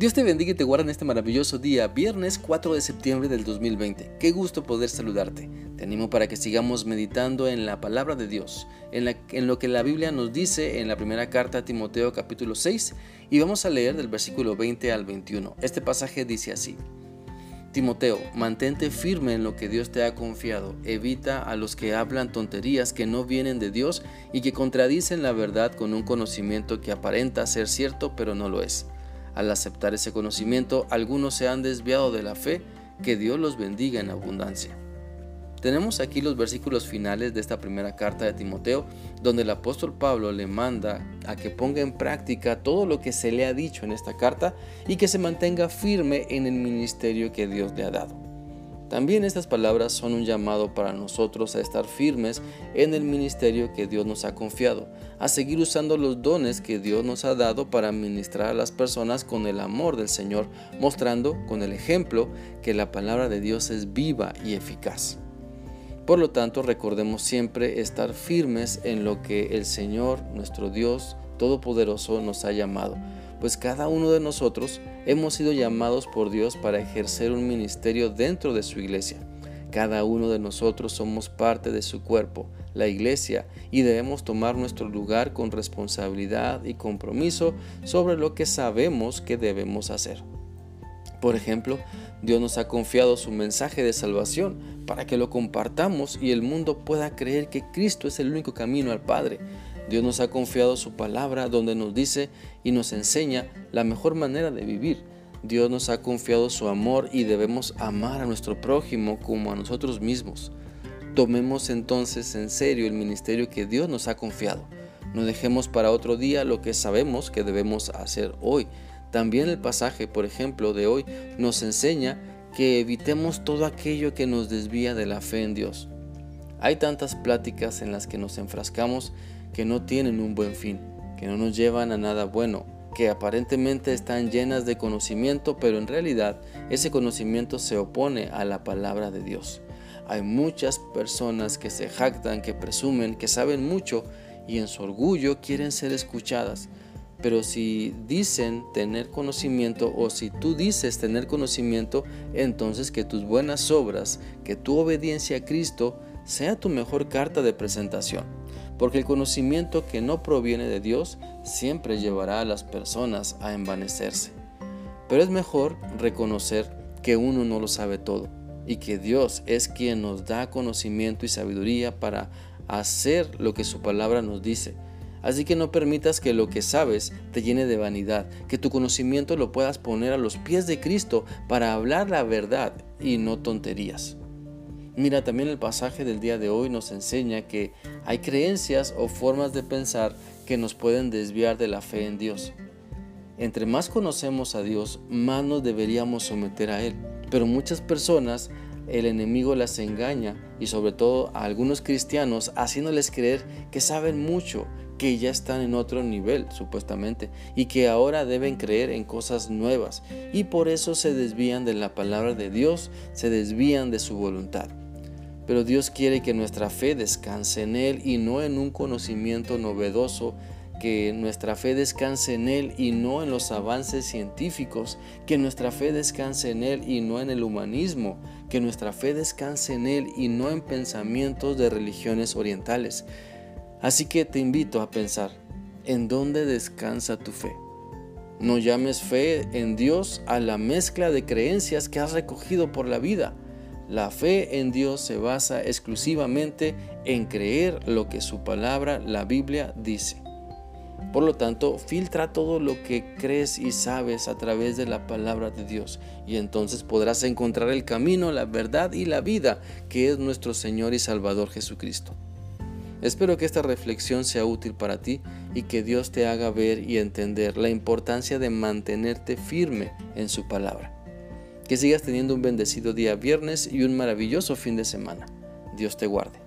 Dios te bendiga y te guarde en este maravilloso día, viernes 4 de septiembre del 2020. Qué gusto poder saludarte. Te animo para que sigamos meditando en la palabra de Dios, en, en, lo que la Biblia nos dice en la primera carta a Timoteo capítulo 6 y vamos a leer del versículo 20 al 21. Este pasaje dice así. Timoteo, mantente firme en lo que Dios te ha confiado. Evita a los que hablan tonterías que no vienen de Dios y que contradicen la verdad con un conocimiento que aparenta ser cierto pero no lo es. Al aceptar ese conocimiento, algunos se han desviado de la fe, que Dios los bendiga en abundancia. Tenemos aquí los versículos finales de esta primera carta de Timoteo, donde el apóstol Pablo le manda a que ponga en práctica todo lo que se le ha dicho en esta carta y que se mantenga firme en el ministerio que Dios le ha dado. También estas palabras son un llamado para nosotros a estar firmes en el ministerio que Dios nos ha confiado, a seguir usando los dones que Dios nos ha dado para ministrar a las personas con el amor del Señor, mostrando con el ejemplo que la palabra de Dios es viva y eficaz. Por lo tanto, recordemos siempre estar firmes en lo que el Señor, nuestro Dios Todopoderoso, nos ha llamado pues cada uno de nosotros hemos sido llamados por Dios para ejercer un ministerio dentro de su iglesia. Cada uno de nosotros somos parte de su cuerpo, la iglesia, y debemos tomar nuestro lugar con responsabilidad y compromiso sobre lo que sabemos que debemos hacer. Por ejemplo, Dios nos ha confiado su mensaje de salvación para que lo compartamos y el mundo pueda creer que Cristo es el único camino al Padre. Dios nos ha confiado su palabra donde nos dice y nos enseña la mejor manera de vivir. Dios nos ha confiado su amor y debemos amar a nuestro prójimo como a nosotros mismos. Tomemos entonces en serio el ministerio que Dios nos ha confiado. No dejemos para otro día lo que sabemos que debemos hacer hoy. También el pasaje, por ejemplo, de hoy nos enseña que evitemos todo aquello que nos desvía de la fe en Dios. Hay tantas pláticas en las que nos enfrascamos que no tienen un buen fin, que no nos llevan a nada bueno, que aparentemente están llenas de conocimiento, pero en realidad ese conocimiento se opone a la palabra de Dios. Hay muchas personas que se jactan, que presumen, que saben mucho y en su orgullo quieren ser escuchadas. Pero si dicen tener conocimiento o si tú dices tener conocimiento, entonces que tus buenas obras, que tu obediencia a Cristo sea tu mejor carta de presentación porque el conocimiento que no proviene de Dios siempre llevará a las personas a envanecerse. Pero es mejor reconocer que uno no lo sabe todo y que Dios es quien nos da conocimiento y sabiduría para hacer lo que su palabra nos dice. Así que no permitas que lo que sabes te llene de vanidad, que tu conocimiento lo puedas poner a los pies de Cristo para hablar la verdad y no tonterías. Mira, también el pasaje del día de hoy nos enseña que hay creencias o formas de pensar que nos pueden desviar de la fe en Dios. Entre más conocemos a Dios, más nos deberíamos someter a Él. Pero muchas personas, el enemigo las engaña y sobre todo a algunos cristianos haciéndoles creer que saben mucho, que ya están en otro nivel supuestamente y que ahora deben creer en cosas nuevas y por eso se desvían de la palabra de Dios, se desvían de su voluntad. Pero Dios quiere que nuestra fe descanse en Él y no en un conocimiento novedoso, que nuestra fe descanse en Él y no en los avances científicos, que nuestra fe descanse en Él y no en el humanismo, que nuestra fe descanse en Él y no en pensamientos de religiones orientales. Así que te invito a pensar, ¿en dónde descansa tu fe? No llames fe en Dios a la mezcla de creencias que has recogido por la vida. La fe en Dios se basa exclusivamente en creer lo que su palabra, la Biblia, dice. Por lo tanto, filtra todo lo que crees y sabes a través de la palabra de Dios y entonces podrás encontrar el camino, la verdad y la vida que es nuestro Señor y Salvador Jesucristo. Espero que esta reflexión sea útil para ti y que Dios te haga ver y entender la importancia de mantenerte firme en su palabra. Que sigas teniendo un bendecido día viernes y un maravilloso fin de semana. Dios te guarde.